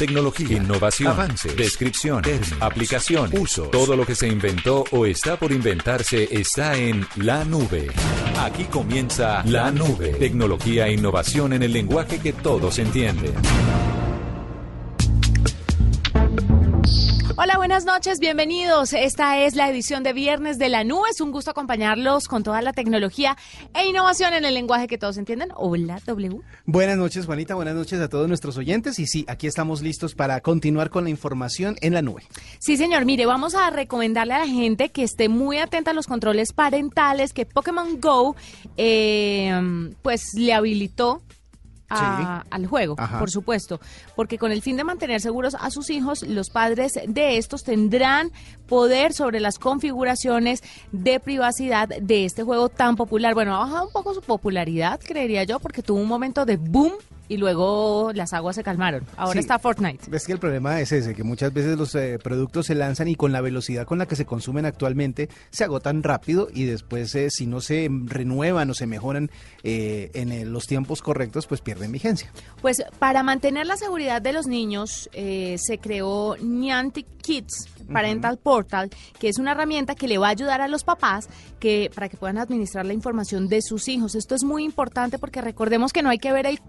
Tecnología, innovación, avances, descripción, aplicación, uso. Todo lo que se inventó o está por inventarse está en la nube. Aquí comienza la nube. Tecnología e innovación en el lenguaje que todos entienden. Hola, buenas noches, bienvenidos. Esta es la edición de Viernes de la Nube. Es un gusto acompañarlos con toda la tecnología e innovación en el lenguaje que todos entienden. Hola, W. Buenas noches, Juanita. Buenas noches a todos nuestros oyentes. Y sí, aquí estamos listos para continuar con la información en la nube. Sí, señor. Mire, vamos a recomendarle a la gente que esté muy atenta a los controles parentales que Pokémon Go eh, pues le habilitó al juego, por supuesto, porque con el fin de mantener seguros a sus hijos, los padres de estos tendrán poder sobre las configuraciones de privacidad de este juego tan popular. Bueno, ha bajado un poco su popularidad, creería yo, porque tuvo un momento de boom y luego las aguas se calmaron. Ahora está Fortnite. Ves que el problema es ese, que muchas veces los eh, productos se lanzan y con la velocidad con la que se consumen actualmente se agotan rápido y después eh, si no se renuevan o se mejoran eh, en los tiempos correctos, pues pierden vigencia. Pues para mantener la seguridad de los niños se creó Niantic Kids Parental Portal, que es una herramienta que le va a ayudar a los papás que para que puedan administrar la información de sus hijos. Esto es muy importante porque recordemos que no hay que ver el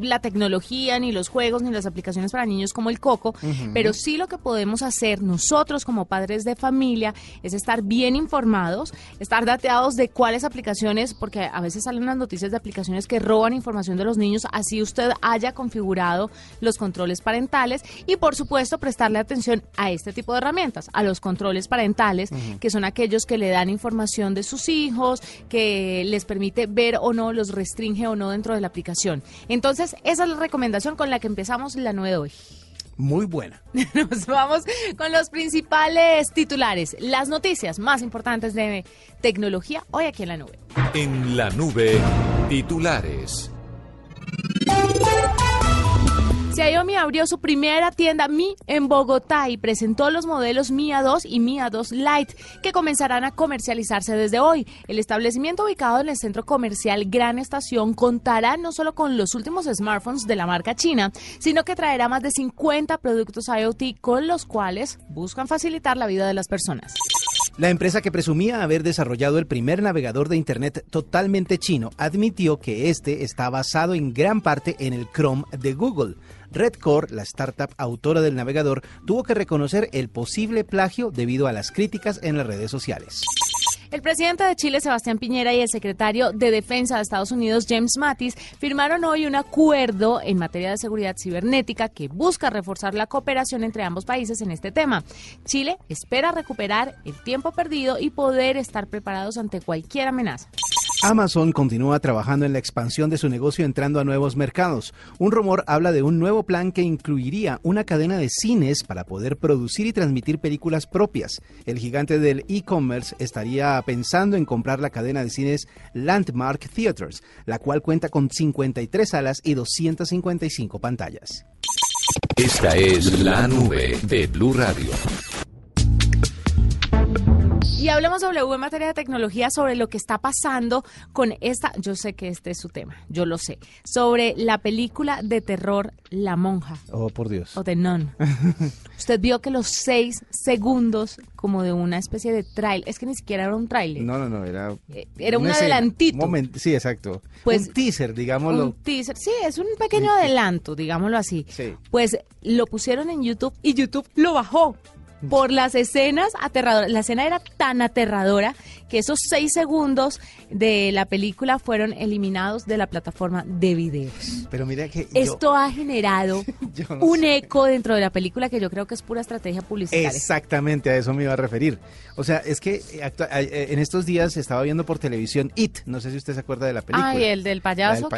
la tecnología, ni los juegos, ni las aplicaciones para niños como el Coco, pero sí lo que podemos hacer nosotros como padres de familia es estar bien informados, estar dateados de cuáles aplicaciones, porque a veces salen unas noticias de aplicaciones que roban información de los niños, así usted haya configurado los controles parentales y por supuesto prestarle atención a este tipo de herramientas, a los controles parentales, que son aquellos que le dan información de sus hijos, que les permite ver o no, los restringe o no dentro de la aplicación. Entonces, esa es la recomendación con la que empezamos la nueva de hoy. Muy buena. Nos vamos con los principales titulares, las noticias más importantes de tecnología hoy aquí en la nube. En la nube, titulares. Xiaomi abrió su primera tienda Mi en Bogotá y presentó los modelos Mi A2 y Mi A2 Lite que comenzarán a comercializarse desde hoy. El establecimiento ubicado en el centro comercial Gran Estación contará no solo con los últimos smartphones de la marca china, sino que traerá más de 50 productos IoT con los cuales buscan facilitar la vida de las personas. La empresa que presumía haber desarrollado el primer navegador de Internet totalmente chino admitió que este está basado en gran parte en el Chrome de Google. Redcore, la startup autora del navegador, tuvo que reconocer el posible plagio debido a las críticas en las redes sociales. El presidente de Chile, Sebastián Piñera, y el secretario de Defensa de Estados Unidos, James Mattis, firmaron hoy un acuerdo en materia de seguridad cibernética que busca reforzar la cooperación entre ambos países en este tema. Chile espera recuperar el tiempo perdido y poder estar preparados ante cualquier amenaza. Amazon continúa trabajando en la expansión de su negocio entrando a nuevos mercados. Un rumor habla de un nuevo plan que incluiría una cadena de cines para poder producir y transmitir películas propias. El gigante del e-commerce estaría pensando en comprar la cadena de cines Landmark Theaters, la cual cuenta con 53 salas y 255 pantallas. Esta es la nube de Blue Radio. Y hablemos W en materia de tecnología sobre lo que está pasando con esta, yo sé que este es su tema, yo lo sé, sobre la película de terror La Monja. Oh, por Dios. O The Nun. Usted vio que los seis segundos como de una especie de trailer, es que ni siquiera era un trailer. No, no, no, era... Eh, era un adelantito. sí, exacto. Pues, un teaser, digámoslo. Un teaser, sí, es un pequeño adelanto, digámoslo así. Sí. Pues lo pusieron en YouTube y YouTube lo bajó por las escenas aterradoras. La escena era tan aterradora que esos seis segundos de la película fueron eliminados de la plataforma de videos. Pero mira que esto ha generado un eco dentro de la película que yo creo que es pura estrategia publicitaria. Exactamente a eso me iba a referir. O sea, es que eh, eh, en estos días estaba viendo por televisión It. No sé si usted se acuerda de la película. Ay, el del payaso.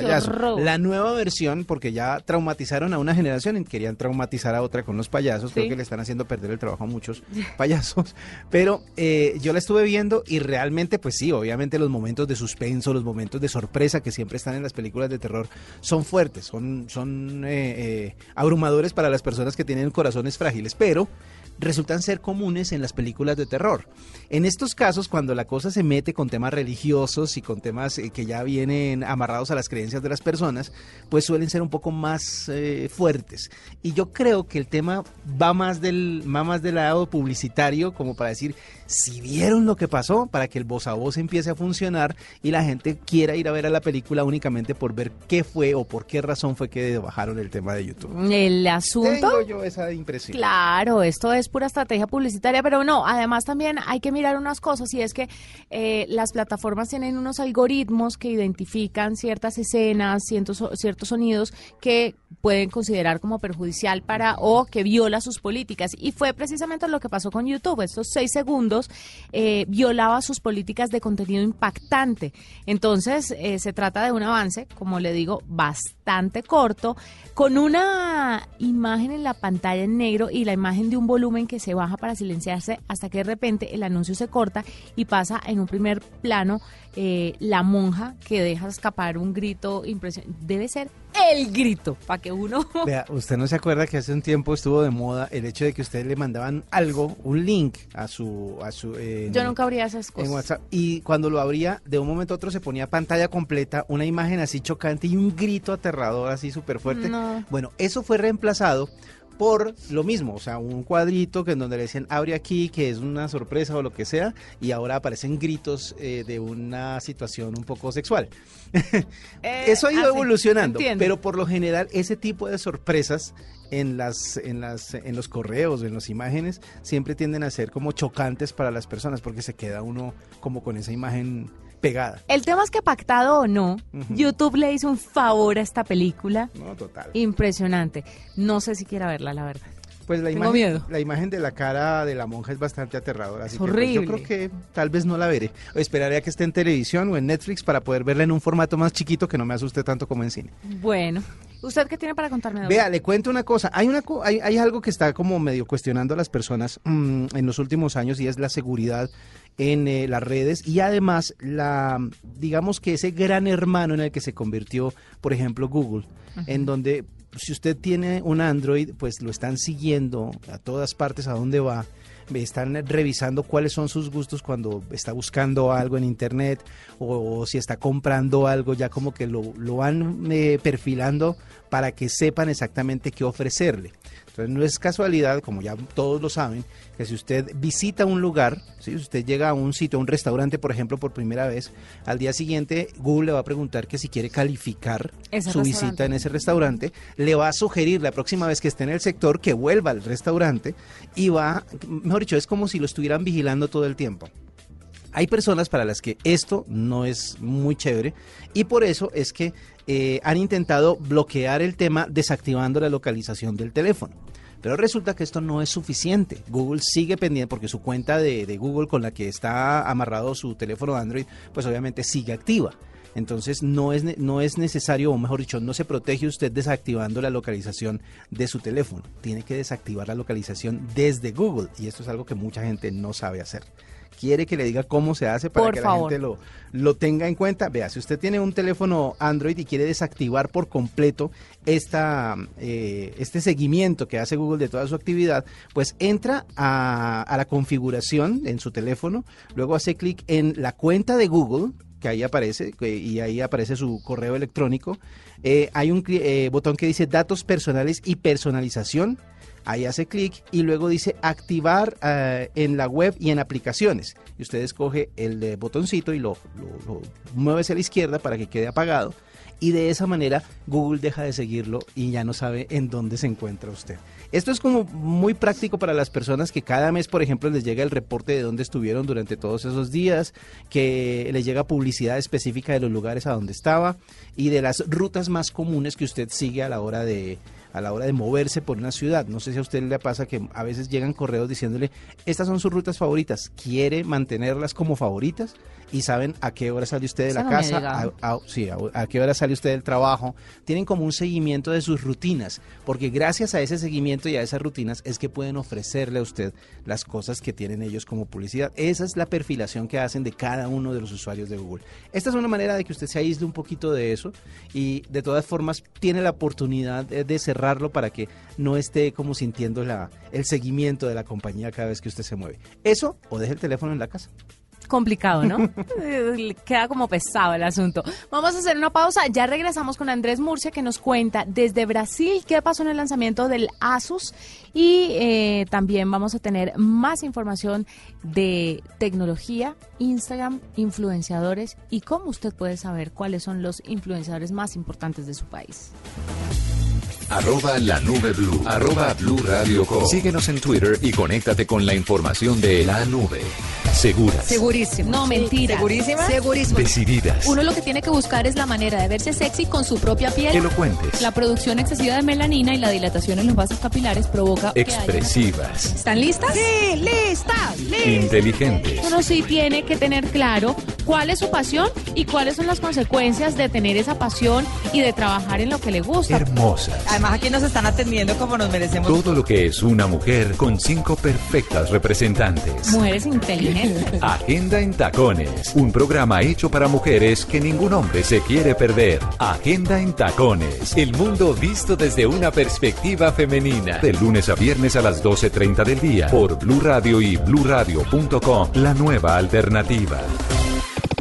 La nueva versión, porque ya traumatizaron a una generación y querían traumatizar a otra con los payasos. Creo que le están haciendo perder el trabajo muchos payasos, pero eh, yo la estuve viendo y realmente, pues sí, obviamente los momentos de suspenso, los momentos de sorpresa que siempre están en las películas de terror son fuertes, son, son eh, abrumadores para las personas que tienen corazones frágiles, pero resultan ser comunes en las películas de terror. En estos casos, cuando la cosa se mete con temas religiosos y con temas eh, que ya vienen amarrados a las creencias de las personas, pues suelen ser un poco más eh, fuertes. Y yo creo que el tema va más del, va más del lado publicitario, como para decir, si vieron lo que pasó, para que el voz a voz empiece a funcionar y la gente quiera ir a ver a la película únicamente por ver qué fue o por qué razón fue que bajaron el tema de YouTube. El asunto. Tengo yo esa impresión. Claro, esto es pura estrategia publicitaria, pero no, además también hay que mirar unas cosas y es que eh, las plataformas tienen unos algoritmos que identifican ciertas escenas, ciertos, ciertos sonidos que pueden considerar como perjudicial para o que viola sus políticas. Y fue precisamente lo que pasó con YouTube. Estos seis segundos eh, violaba sus políticas de contenido impactante. Entonces, eh, se trata de un avance, como le digo, bastante corto, con una imagen en la pantalla en negro y la imagen de un volumen que se baja para silenciarse hasta que de repente el anuncio se corta y pasa en un primer plano eh, la monja que deja escapar un grito impresionante. Debe ser el grito, para que uno... Vea, usted no se acuerda que hace un tiempo estuvo de moda el hecho de que ustedes le mandaban algo, un link a su... A su Yo nunca abría esas cosas. En WhatsApp, y cuando lo abría, de un momento a otro se ponía pantalla completa, una imagen así chocante y un grito aterrador así súper fuerte. Bueno, eso fue reemplazado por lo mismo, o sea, un cuadrito que en donde le decían abre aquí, que es una sorpresa o lo que sea, y ahora aparecen gritos eh, de una situación un poco sexual. Eh, Eso ha ido evolucionando, pero por lo general ese tipo de sorpresas en las en las en los correos, en las imágenes siempre tienden a ser como chocantes para las personas porque se queda uno como con esa imagen pegada. El tema es que pactado o no, YouTube le hizo un favor a esta película. No, total. Impresionante. No sé si quiera verla, la verdad. Pues la imagen, la imagen de la cara de la monja es bastante aterradora. Así horrible. Que, pues, yo creo que tal vez no la veré. O esperaré a que esté en televisión o en Netflix para poder verla en un formato más chiquito que no me asuste tanto como en cine. Bueno, ¿usted qué tiene para contarme? Vea, le cuento una cosa. Hay, una, hay, hay algo que está como medio cuestionando a las personas mm, en los últimos años y es la seguridad en eh, las redes y además la digamos que ese gran hermano en el que se convirtió por ejemplo Google en donde si usted tiene un Android pues lo están siguiendo a todas partes a donde va están revisando cuáles son sus gustos cuando está buscando algo en internet o, si está comprando algo, ya como que lo, lo van eh, perfilando para que sepan exactamente qué ofrecerle. Entonces no es casualidad, como ya todos lo saben, que si usted visita un lugar, si usted llega a un sitio, a un restaurante, por ejemplo, por primera vez, al día siguiente Google le va a preguntar que si quiere calificar su visita en ese restaurante, le va a sugerir la próxima vez que esté en el sector que vuelva al restaurante y va, mejor dicho, es como si lo estuvieran vigilando todo el tiempo. Hay personas para las que esto no es muy chévere y por eso es que eh, han intentado bloquear el tema desactivando la localización del teléfono. Pero resulta que esto no es suficiente. Google sigue pendiente porque su cuenta de, de, Google con la que está amarrado su teléfono Android, pues obviamente sigue activa. Entonces no es, no es necesario, o mejor dicho, no se protege usted desactivando la localización de su teléfono. Tiene que desactivar la localización desde Google y esto es algo que mucha gente no sabe hacer quiere que le diga cómo se hace para que la gente lo, lo tenga en cuenta. Vea, si usted tiene un teléfono Android y quiere desactivar por completo esta, eh, este seguimiento que hace Google de toda su actividad, pues entra a, a la configuración en su teléfono, luego hace clic en la cuenta de Google, que ahí aparece, y ahí aparece su correo electrónico. Eh, hay un eh, botón que dice datos personales y personalización Ahí hace clic y luego dice activar eh, en la web y en aplicaciones. Y usted escoge el botoncito y lo, lo, mueve hacia la izquierda para que quede apagado. Y de esa manera Google deja de seguirlo y ya no sabe en dónde se encuentra usted. Esto es como muy práctico para las personas que cada mes, por ejemplo, les llega el reporte de dónde estuvieron durante todos esos días, que les llega publicidad específica de los lugares a donde estaba y de las rutas más comunes que usted sigue a la hora de a la hora de moverse por una ciudad. No sé si a usted le pasa que a veces llegan correos diciéndole, estas son sus rutas favoritas, ¿quiere mantenerlas como favoritas? Y saben a qué hora sale usted de la casa, a, sí, a, qué hora sale usted del trabajo. Tienen como un seguimiento de sus rutinas, porque gracias a ese seguimiento y a esas rutinas es que pueden ofrecerle a usted las cosas que tienen ellos como publicidad. Esa es la perfilación que hacen de cada uno de los usuarios de Google. Esta es una manera de que usted se aísle un poquito de eso y de todas formas tiene la oportunidad de cerrarlo para que no esté como sintiendo la, el seguimiento de la compañía cada vez que usted se mueve. Eso o deje el teléfono en la casa complicado, ¿no? Queda como pesado el asunto. Vamos a hacer una pausa. Ya regresamos con Andrés Murcia que nos cuenta desde Brasil qué pasó en el lanzamiento del Asus y eh, también vamos a tener más información de tecnología, Instagram, influenciadores y cómo usted puede saber cuáles son los influenciadores más importantes de su país. Arroba la nube blue. Arroba blue radio Síguenos en Twitter y conéctate con la información de la nube. Seguras. Segurísimo. No, mentira. ¿Segurísima? Segurísimo. Decididas. Uno lo que tiene que buscar es la manera de verse sexy con su propia piel. Elocuentes. La producción excesiva de melanina y la dilatación en los vasos capilares provoca Expresivas. ¿Están listas? Sí, listas, listas. Inteligentes. Uno sí tiene que tener claro cuál es su pasión y cuáles son las consecuencias de tener esa pasión y de trabajar en lo que le gusta. Hermosas. Además aquí nos están atendiendo como nos merecemos. Todo lo que es una mujer con cinco perfectas representantes. Mujeres inteligentes. Agenda en Tacones, un programa hecho para mujeres que ningún hombre se quiere perder. Agenda en Tacones, el mundo visto desde una perspectiva femenina. De lunes a viernes a las 12.30 del día por Blue Radio y bluradio.com, la nueva alternativa.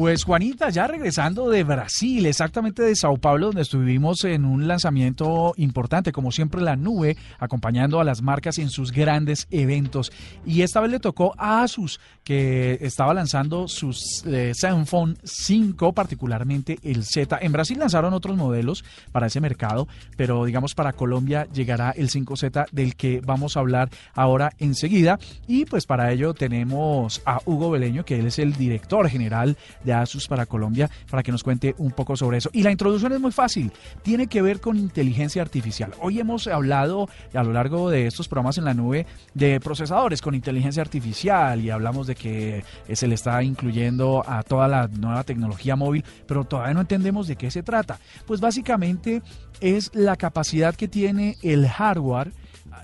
Pues Juanita, ya regresando de Brasil, exactamente de Sao Paulo, donde estuvimos en un lanzamiento importante, como siempre la nube, acompañando a las marcas en sus grandes eventos. Y esta vez le tocó a Asus, que estaba lanzando sus eh, Zenfone 5, particularmente el Z. En Brasil lanzaron otros modelos para ese mercado, pero digamos para Colombia llegará el 5Z del que vamos a hablar ahora enseguida. Y pues para ello tenemos a Hugo Beleño, que él es el director general de Asus para Colombia para que nos cuente un poco sobre eso. Y la introducción es muy fácil, tiene que ver con inteligencia artificial. Hoy hemos hablado a lo largo de estos programas en la nube de procesadores con inteligencia artificial y hablamos de que se le está incluyendo a toda la nueva tecnología móvil, pero todavía no entendemos de qué se trata. Pues básicamente es la capacidad que tiene el hardware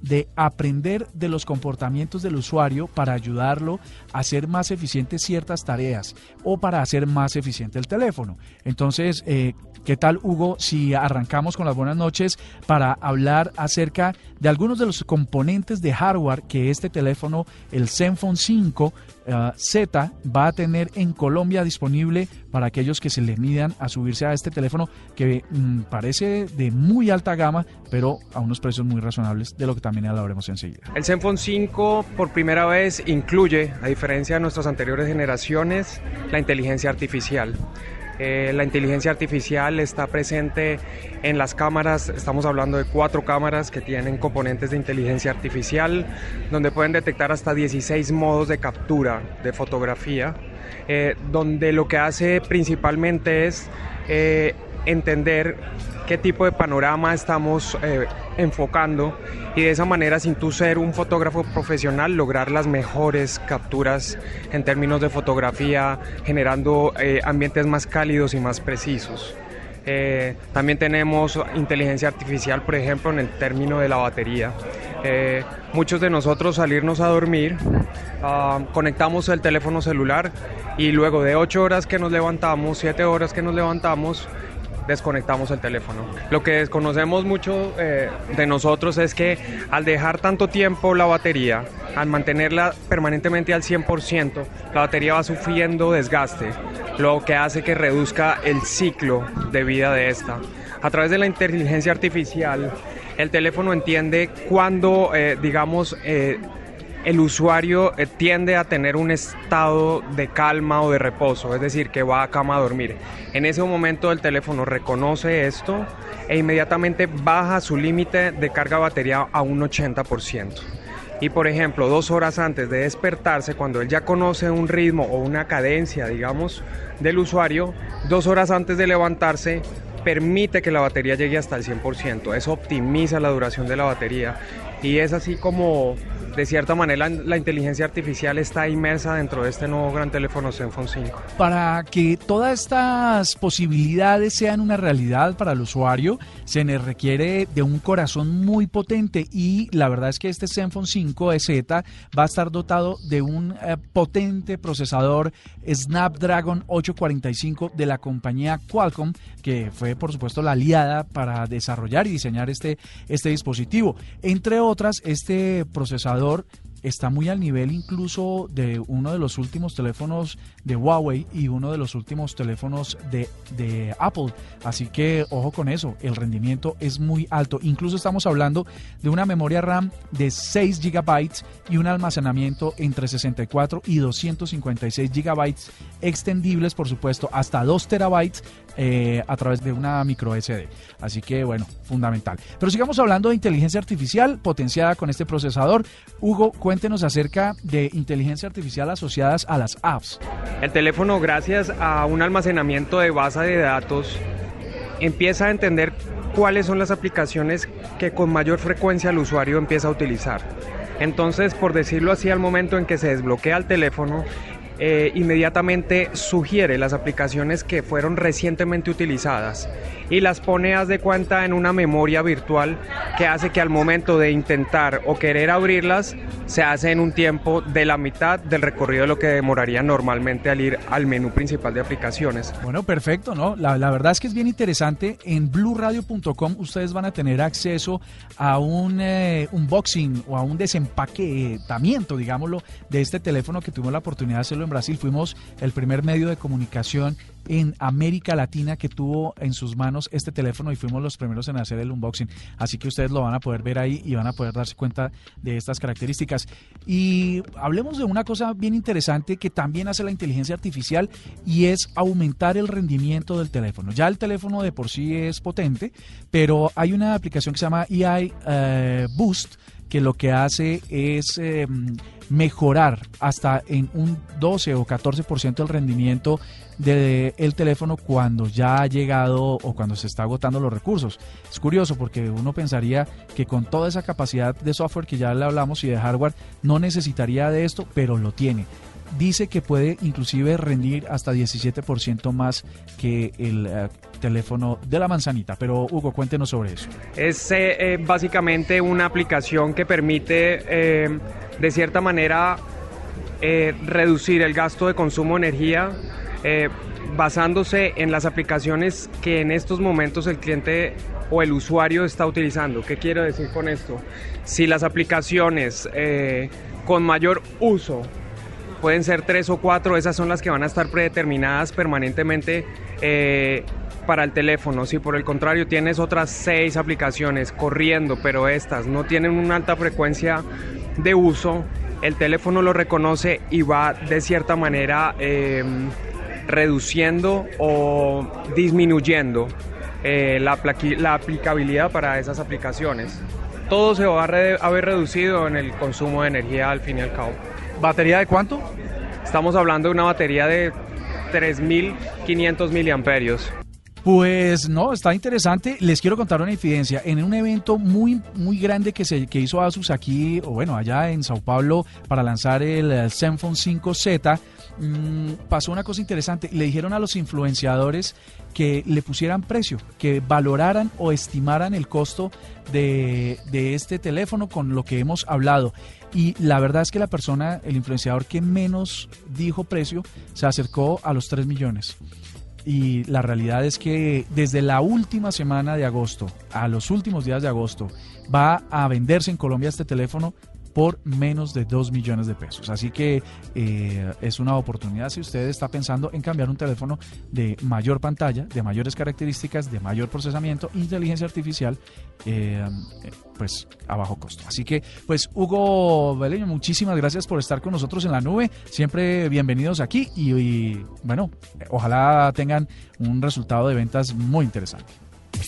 de aprender de los comportamientos del usuario para ayudarlo a hacer más eficientes ciertas tareas o para hacer más eficiente el teléfono. Entonces, eh, ¿qué tal Hugo si arrancamos con las buenas noches para hablar acerca de algunos de los componentes de hardware que este teléfono, el Zenfone 5 eh, Z, va a tener en Colombia disponible para aquellos que se le midan a subirse a este teléfono que mm, parece de muy alta gama, pero a unos precios muy razonables, de lo que también hablaremos enseguida. El Zenfone 5 por primera vez incluye, a diferencia de nuestras anteriores generaciones, la inteligencia artificial. Eh, la inteligencia artificial está presente en las cámaras, estamos hablando de cuatro cámaras que tienen componentes de inteligencia artificial, donde pueden detectar hasta 16 modos de captura de fotografía, eh, donde lo que hace principalmente es eh, entender qué tipo de panorama estamos eh, enfocando y de esa manera sin tú ser un fotógrafo profesional lograr las mejores capturas en términos de fotografía generando eh, ambientes más cálidos y más precisos. Eh, también tenemos inteligencia artificial, por ejemplo, en el término de la batería. muchos de nosotros salirnos a dormir, ah, conectamos el teléfono celular y luego de 8 horas que nos levantamos, 7 horas que nos levantamos, desconectamos el teléfono. Lo que desconocemos mucho eh, de nosotros es que al dejar tanto tiempo la batería, al mantenerla permanentemente al 100%, la batería va sufriendo desgaste, lo que hace que reduzca el ciclo de vida de esta. A través de la inteligencia artificial, el teléfono entiende cuándo, eh, digamos, eh, el usuario eh, tiende a tener un estado de calma o de reposo, es decir, que va a cama a dormir. En ese momento el teléfono reconoce esto e inmediatamente baja su límite de carga batería a un 80%. y por ejemplo dos horas antes de despertarse, cuando él ya conoce un ritmo o una cadencia, digamos, del usuario, dos horas antes de levantarse, permite que la batería llegue hasta el 100%. Eso optimiza la duración de la batería y es así como de cierta manera la inteligencia artificial está inmersa dentro de este nuevo gran teléfono Zenfone 5. Para que todas estas posibilidades sean una realidad para el usuario, se le requiere de un corazón muy potente y la verdad es que este Zenfone 5 EZ va a estar dotado de un eh, potente procesador Snapdragon 845 de la compañía Qualcomm, que fue por supuesto la aliada para desarrollar y diseñar este, este dispositivo. Entre otras, este procesador jugador está muy al nivel incluso de uno de los últimos teléfonos de Huawei y uno de los últimos teléfonos de, de, Apple. Así que ojo con eso, el rendimiento es muy alto. Incluso estamos hablando de una memoria RAM de 6 GB y un almacenamiento entre 64 y 256 GB extendibles, por supuesto, hasta 2 terabytes eh, a través de una micro SD. Así que bueno, fundamental. Pero sigamos hablando de inteligencia artificial potenciada con este procesador. Hugo, cuéntenos acerca de inteligencia artificial asociadas a las apps. El teléfono, gracias a un almacenamiento de base de datos, empieza a entender cuáles son las aplicaciones que con mayor frecuencia el usuario empieza a utilizar. Entonces, por decirlo así, al momento en que se desbloquea el teléfono, eh, inmediatamente sugiere las aplicaciones que fueron recientemente utilizadas y las pone, haz de cuenta, en una memoria virtual que hace que al momento de intentar o querer abrirlas se hace en un tiempo de la mitad del recorrido de lo que demoraría normalmente al ir al menú principal de aplicaciones. Bueno, perfecto, ¿no? La, verdad es que es bien interesante. En blueradio.com ustedes van a tener acceso a un eh, unboxing o a un desempaquetamiento, digámoslo, de este teléfono que tuvimos la oportunidad de hacerlo en Brasil. Fuimos el primer medio de comunicación en América Latina que tuvo en sus manos este teléfono y fuimos los primeros en hacer el unboxing. Así que ustedes lo van a poder ver ahí y van a poder darse cuenta de estas características. Y hablemos de una cosa bien interesante que también hace la inteligencia artificial y es aumentar el rendimiento del teléfono. Ya el teléfono de por sí es potente, pero hay una aplicación que se llama EI eh, Boost que lo que hace es eh, mejorar hasta en un 12 o 14% el rendimiento del teléfono cuando ya ha llegado o cuando se está agotando los recursos. Es curioso porque uno pensaría que con toda esa capacidad de software que ya le hablamos y de hardware no necesitaría de esto, pero lo tiene dice que puede inclusive rendir hasta 17% más que el eh, teléfono de la manzanita. Pero Hugo, cuéntenos sobre eso. Es eh, eh, básicamente una aplicación que permite de cierta manera reducir el gasto de consumo de energía basándose en las aplicaciones que en estos momentos el cliente o el usuario está utilizando. ¿Qué quiero decir con esto? Si las aplicaciones con mayor uso pueden ser tres o cuatro, esas son las que van a estar predeterminadas permanentemente eh, para el teléfono. Si por el contrario tienes otras seis aplicaciones corriendo, pero estas no tienen una alta frecuencia de uso, el teléfono lo reconoce y va de cierta manera em, reduciendo o disminuyendo eh, la, la aplicabilidad para esas aplicaciones. Todo se va a haber reducido en el consumo de energía al fin y al cabo. ¿Batería de cuánto? Estamos hablando de una batería de 3.500 miliamperios. Pues no, está interesante. Les quiero contar una infidencia. En un evento muy, muy grande que, se, que hizo Asus aquí, o bueno, allá en Sao Paulo, para lanzar el Zenfone 5Z, mmm, pasó una cosa interesante. Le dijeron a los influenciadores que le pusieran precio, que valoraran o estimaran el costo de, de este teléfono con lo que hemos hablado. Y la verdad es que la persona, el influenciador que menos dijo precio, se acercó a los 3 millones. Y la realidad es que desde la última semana de agosto a los últimos días de agosto va a venderse en Colombia este teléfono por menos de 2 millones de pesos. Así que eh, es una oportunidad si usted está pensando en cambiar un teléfono de mayor pantalla, de mayores características, de mayor procesamiento, inteligencia artificial, eh, pues a bajo costo. Así que, pues Hugo Beleño, muchísimas gracias por estar con nosotros en la nube. Siempre bienvenidos aquí y, y bueno, ojalá tengan un resultado de ventas muy interesante.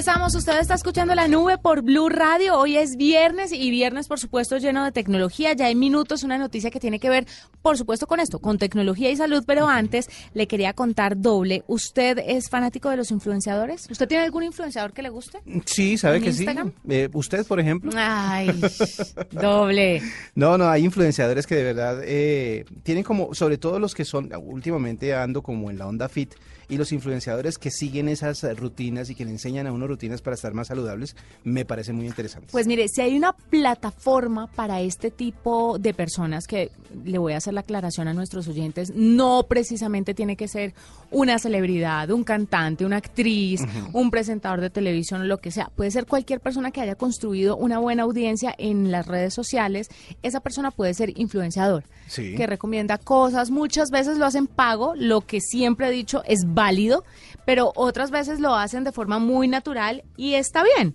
Regresamos, usted está escuchando la nube por Blue Radio. Hoy es viernes y viernes, por supuesto, lleno de tecnología. Ya en minutos una noticia que tiene que ver, por supuesto, con esto, con tecnología y salud. Pero antes le quería contar doble. ¿Usted es fanático de los influenciadores? ¿Usted tiene algún influenciador que le guste? Sí, sabe ¿En que Instagram? sí. Eh, ¿Usted, por ejemplo? Ay, doble. No, no, hay influenciadores que de verdad eh, tienen como, sobre todo los que son, últimamente ando como en la onda fit, y los influenciadores que siguen esas rutinas y que le enseñan a uno rutinas para estar más saludables, me parece muy interesante. Pues mire, si hay una plataforma para este tipo de personas, que le voy a hacer la aclaración a nuestros oyentes, no precisamente tiene que ser una celebridad, un cantante, una actriz, un presentador de televisión o lo que sea. Puede ser cualquier persona que haya construido una buena audiencia en las redes sociales. Esa persona puede ser influenciador, Sí. que recomienda cosas. Muchas veces lo hacen pago, lo que siempre he dicho es válido, pero otras veces lo hacen de forma muy natural y está bien.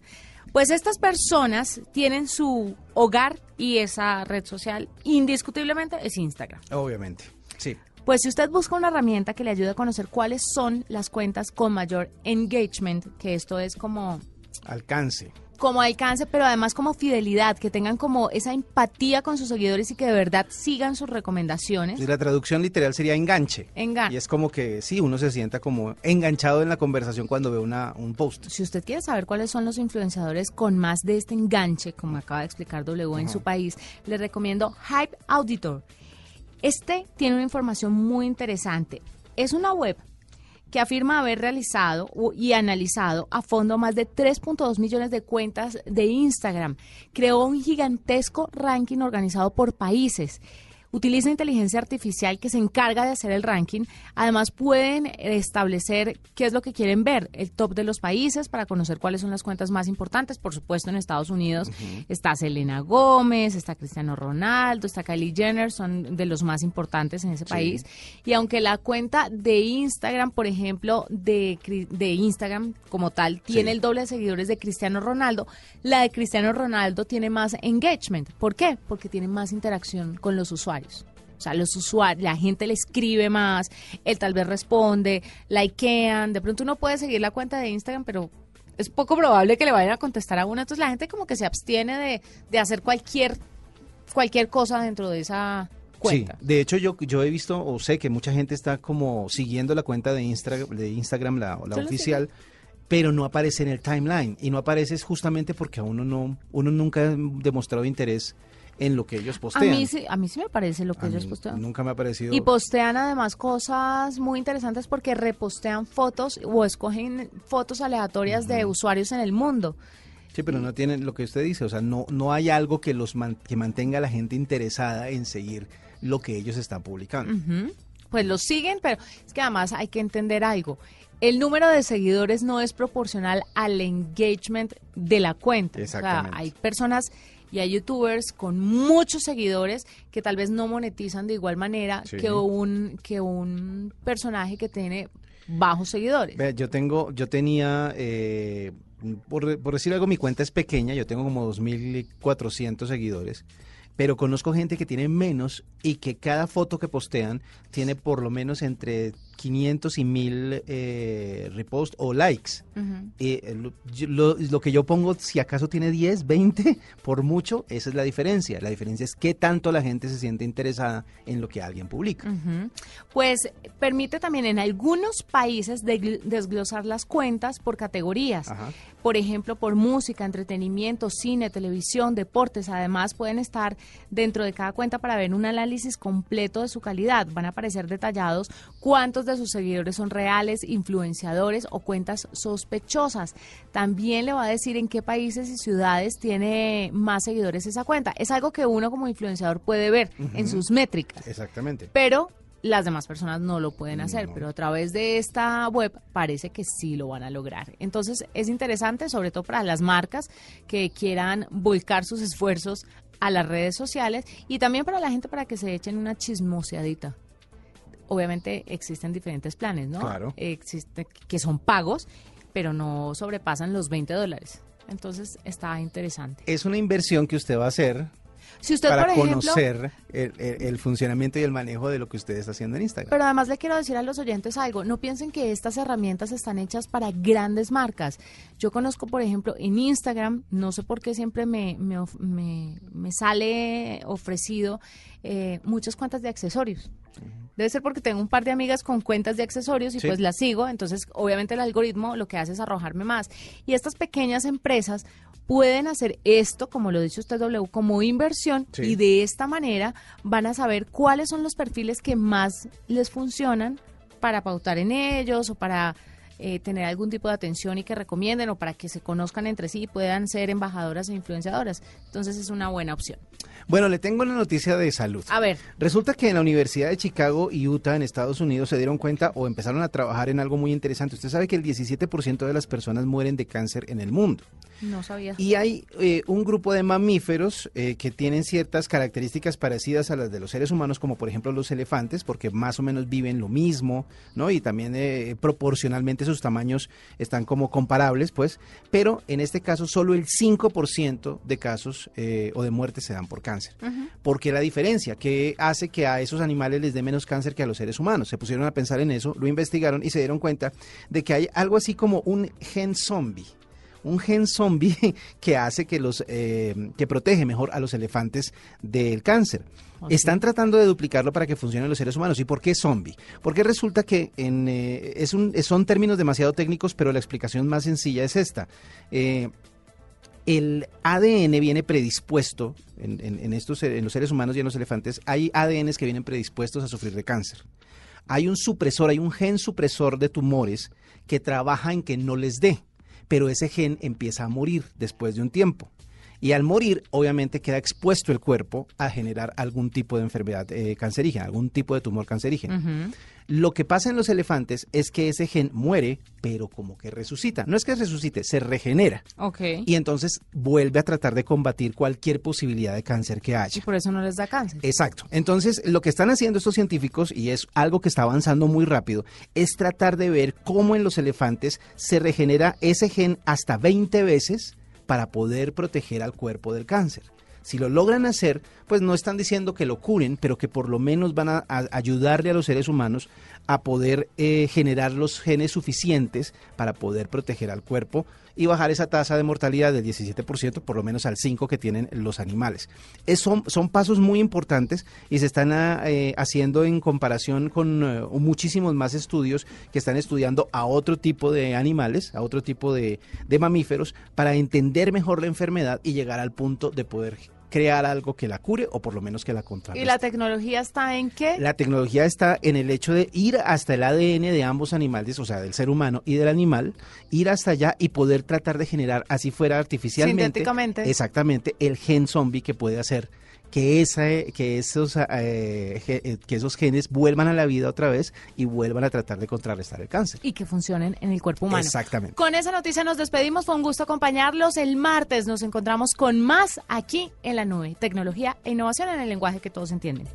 Pues estas personas tienen su hogar y esa red social indiscutiblemente es Instagram. Obviamente, sí. Pues si usted busca una herramienta que le ayude a conocer cuáles son las cuentas con mayor engagement, que esto es como Alcance. Como alcance, pero además como fidelidad, que tengan como esa empatía con sus seguidores y que de verdad sigan sus recomendaciones. Y la traducción literal sería enganche. Engan- Y es como que sí, uno se sienta como enganchado en la conversación cuando ve una, un post. Si usted quiere saber cuáles son los influenciadores con más de este enganche, como acaba de explicar W en su país, le recomiendo Hype Auditor. Este tiene una información muy interesante. Es una web que afirma haber realizado y analizado a fondo más de 3.2 millones de cuentas de Instagram. Creó un gigantesco ranking organizado por países. Utiliza inteligencia artificial que se encarga de hacer el ranking. Además pueden establecer qué es lo que quieren ver, el top de los países para conocer cuáles son las cuentas más importantes. Por supuesto, en Estados Unidos está Selena Gómez, está Cristiano Ronaldo, está Kylie Jenner, son de los más importantes en ese país. Y aunque la cuenta de Instagram, por ejemplo, de, Instagram como tal, tiene el doble de seguidores de Cristiano Ronaldo, la de Cristiano Ronaldo tiene más engagement. ¿Por qué? Porque tiene más interacción con los usuarios. O sea, los usuarios, la gente le escribe más, él tal vez responde, likean. De pronto uno puede seguir la cuenta de Instagram, pero es poco probable que le vayan a contestar a uno. Entonces la gente como que se abstiene de, de hacer cualquier, cualquier cosa dentro de esa cuenta. Sí, de hecho yo, yo he visto o sé que mucha gente está como siguiendo la cuenta de, Instra- de Instagram, la, la oficial, pero no aparece en el timeline. Y no aparece es justamente porque a uno no, uno nunca ha demostrado interés en lo que ellos A postean. mí, sí, a mí sí me parece lo que A ellos postean. Nunca me ha parecido. Y postean además cosas muy interesantes porque repostean fotos o escogen fotos aleatorias de usuarios en el mundo. Sí, pero no tienen lo que usted dice, o sea, no, no hay algo que los man- que mantenga a la gente interesada en seguir lo que ellos están publicando. Pues los siguen, pero es que además hay que entender algo. El número de seguidores no es proporcional al engagement de la cuenta. O sea, Exactamente. hay personas y hay youtubers con muchos seguidores que tal vez no monetizan de igual manera Sí. que un que un personaje que tiene bajos seguidores. Yo tengo, yo tenía, eh, por, por decir algo, mi cuenta es pequeña, yo tengo como 2.400 seguidores, pero conozco gente que tiene menos y que cada foto que postean tiene por lo menos entre 500 y 1.000 eh, reposts o likes. Eh, lo, que yo pongo, si acaso tiene 10, 20, por mucho, esa es la diferencia. La diferencia es qué tanto la gente se siente interesada en lo que alguien publica. Pues permite también en algunos países desglosar las cuentas por categorías. Ajá. Por ejemplo, por música, entretenimiento, cine, televisión, deportes. Además, pueden estar dentro de cada cuenta para ver un análisis completo de su calidad. Van a aparecer detallados cuántos de sus seguidores son reales, influenciadores o cuentas sospechosas. También le va a decir en qué países y ciudades tiene más seguidores esa cuenta. Es algo que uno como influenciador puede ver en sus métricas Exactamente. pero las demás personas no lo pueden hacer, No. pero a través de esta web parece que sí lo van a lograr. Entonces es interesante, sobre todo para las marcas que quieran volcar sus esfuerzos a las redes sociales y también para la gente para que se echen una chismoseadita. Obviamente existen diferentes planes, ¿no? Claro. Existe, que son pagos, pero no sobrepasan los 20 dólares. Entonces está interesante. Es una inversión que usted va a hacer Si usted, para por ejemplo, conocer el, el- el funcionamiento y el manejo de lo que usted está haciendo en Instagram. Pero además le quiero decir a los oyentes algo, no piensen que estas herramientas están hechas para grandes marcas. Yo conozco, por ejemplo, en Instagram, no sé por qué siempre me, me, me- me sale ofrecido eh, muchas cuentas de accesorios. Debe ser porque tengo un par de amigas con cuentas de accesorios y Sí. pues las sigo, entonces obviamente el algoritmo lo que hace es arrojarme más. Y estas pequeñas empresas pueden hacer esto, como lo dice usted W, como inversión Sí. y de esta manera van a saber cuáles son los perfiles que más les funcionan para pautar en ellos o para eh, tener algún tipo de atención y que recomienden o para que se conozcan entre sí y puedan ser embajadoras e influenciadoras. Entonces es una buena opción. Bueno, le tengo una noticia de salud. A ver, Resulta que en la Universidad de Chicago y Utah, en Estados Unidos, se dieron cuenta o empezaron a trabajar en algo muy interesante. Usted sabe que el 17% de las personas mueren de cáncer en el mundo. No sabía. Y hay eh, un grupo de mamíferos eh, que tienen ciertas características parecidas a las de los seres humanos, como por ejemplo los elefantes, porque más o menos viven lo mismo, ¿no? Y también eh, proporcionalmente sus tamaños están como comparables, pues. Pero en este caso, solo el 5% de casos eh, o de muertes se dan por cáncer. ¿Por qué la diferencia? ¿Qué hace que a esos animales les dé menos cáncer que a los seres humanos? Se pusieron a pensar en eso, lo investigaron y se dieron cuenta de que hay algo así como un gen zombie un gen zombie que hace que los eh, que protege mejor a los elefantes del cáncer. ¿Ah, Están tratando de duplicarlo para que funcione en los seres humanos. ¿Y por qué zombie? Porque resulta que en, eh, es un, son términos demasiado técnicos, pero la explicación más sencilla es esta. Eh, el ADN viene predispuesto, en, en- en estos, en los seres humanos y en los elefantes, hay ADNs que vienen predispuestos a sufrir de cáncer. Hay un supresor, hay un gen supresor de tumores que trabaja en que no les dé, pero ese gen empieza a morir después de un tiempo. Y al morir, obviamente, queda expuesto el cuerpo a generar algún tipo de enfermedad eh, cancerígena, algún tipo de tumor cancerígeno. Lo que pasa en los elefantes es que ese gen muere, pero como que resucita. No es que resucite, se regenera. Ok. Y entonces vuelve a tratar de combatir cualquier posibilidad de cáncer que Y haya. por eso no les da cáncer. Exacto. Entonces, lo que están haciendo estos científicos, y es algo que está avanzando muy rápido, es tratar de ver cómo en los elefantes se regenera ese gen hasta 20 veces para poder proteger al cuerpo del cáncer. Si lo logran hacer, pues no están diciendo que lo curen, pero que por lo menos van a, ayudarle a los seres humanos a poder eh, generar los genes suficientes para poder proteger al cuerpo y bajar esa tasa de mortalidad del 17%, por lo menos al 5% que tienen los animales. Es- son, son pasos muy importantes y se están eh, haciendo en comparación con eh, muchísimos más estudios que están estudiando a otro tipo de animales, a otro tipo de, de mamíferos, para entender mejor la enfermedad y llegar al punto de poder crear algo que la cure o por lo menos que la contrarreste. ¿Y la tecnología está en qué? La tecnología está en el hecho de ir hasta el ADN de ambos animales, o sea, del ser humano y del animal, ir hasta allá y poder tratar de generar, así fuera artificialmente, exactamente, el gen zombie que puede hacer que, esa, que, esos, eh, eh, que esos genes vuelvan a la vida otra vez y vuelvan a tratar de contrarrestar el cáncer. Y que funcionen en el cuerpo humano. Exactamente. Con esa noticia nos despedimos. Fue un gusto acompañarlos. El martes nos encontramos con más aquí en la nube. Tecnología e innovación en el lenguaje que todos entienden.